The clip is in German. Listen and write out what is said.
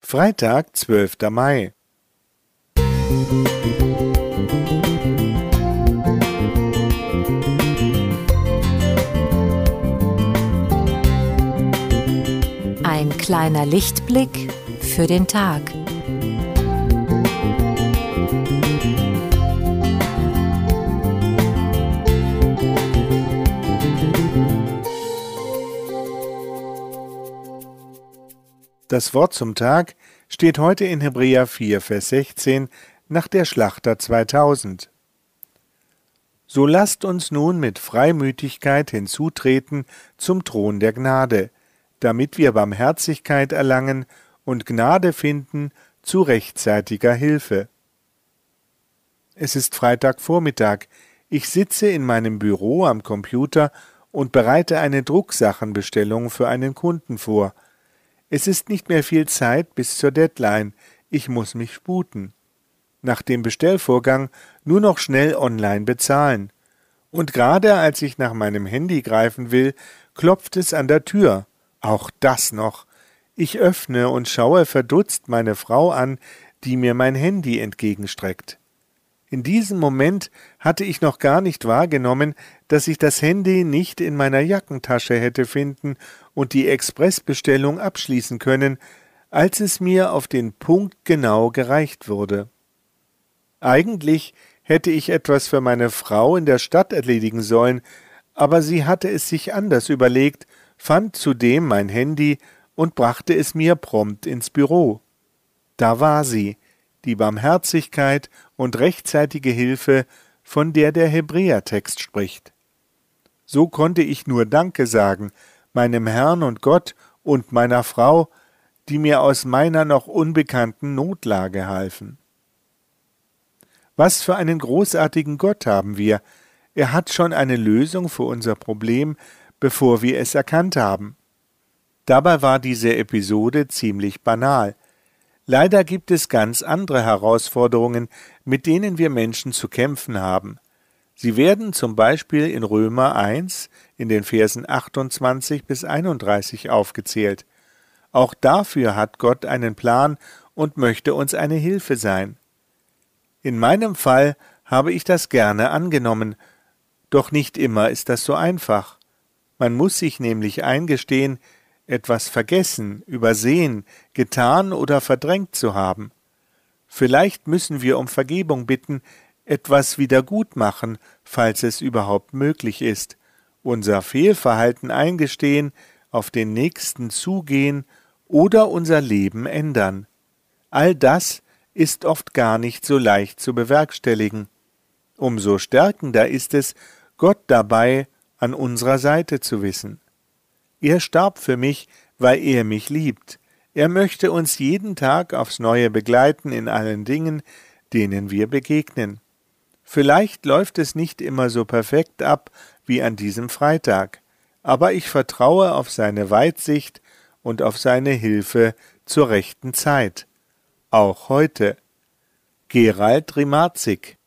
Freitag, zwölfter Mai. Ein kleiner Lichtblick für den Tag. Das Wort zum Tag steht heute in Hebräer 4, Vers 16 nach der Schlachter 2000. So lasst uns nun mit Freimütigkeit hinzutreten zum Thron der Gnade, damit wir Barmherzigkeit erlangen und Gnade finden zu rechtzeitiger Hilfe. Es ist Freitagvormittag. Ich sitze in meinem Büro am Computer und bereite eine Drucksachenbestellung für einen Kunden vor – es ist nicht mehr viel Zeit bis zur Deadline. Ich muss mich sputen. Nach dem Bestellvorgang nur noch schnell online bezahlen. Und gerade als ich nach meinem Handy greifen will, klopft es an der Tür. Auch das noch. Ich öffne und schaue verdutzt meine Frau an, die mir mein Handy entgegenstreckt. In diesem Moment hatte ich noch gar nicht wahrgenommen, dass ich das Handy nicht in meiner Jackentasche hätte finden und die Expressbestellung abschließen können, als es mir auf den Punkt genau gereicht wurde. Eigentlich hätte ich etwas für meine Frau in der Stadt erledigen sollen, aber sie hatte es sich anders überlegt, fand zudem mein Handy und brachte es mir prompt ins Büro. Da war sie, die Barmherzigkeit und rechtzeitige Hilfe, von der der Hebräertext spricht. So konnte ich nur Danke sagen, meinem Herrn und Gott und meiner Frau, die mir aus meiner noch unbekannten Notlage halfen. Was für einen großartigen Gott haben wir. Er hat schon eine Lösung für unser Problem, bevor wir es erkannt haben. Dabei war diese Episode ziemlich banal. Leider gibt es ganz andere Herausforderungen, mit denen wir Menschen zu kämpfen haben. Sie werden zum Beispiel in Römer 1 in den Versen 28 bis 31 aufgezählt. Auch dafür hat Gott einen Plan und möchte uns eine Hilfe sein. In meinem Fall habe ich das gerne angenommen, doch nicht immer ist das so einfach. Man muss sich nämlich eingestehen, etwas vergessen, übersehen, getan oder verdrängt zu haben. Vielleicht müssen wir um Vergebung bitten, etwas wiedergutmachen, falls es überhaupt möglich ist, unser Fehlverhalten eingestehen, auf den Nächsten zugehen oder unser Leben ändern. All das ist oft gar nicht so leicht zu bewerkstelligen. Umso stärkender ist es, Gott dabei an unserer Seite zu wissen. Er starb für mich, weil er mich liebt. Er möchte uns jeden Tag aufs neue begleiten in allen Dingen, denen wir begegnen. Vielleicht läuft es nicht immer so perfekt ab wie an diesem Freitag, aber ich vertraue auf seine Weitsicht und auf seine Hilfe zur rechten Zeit. Auch heute. Gerald Rimazik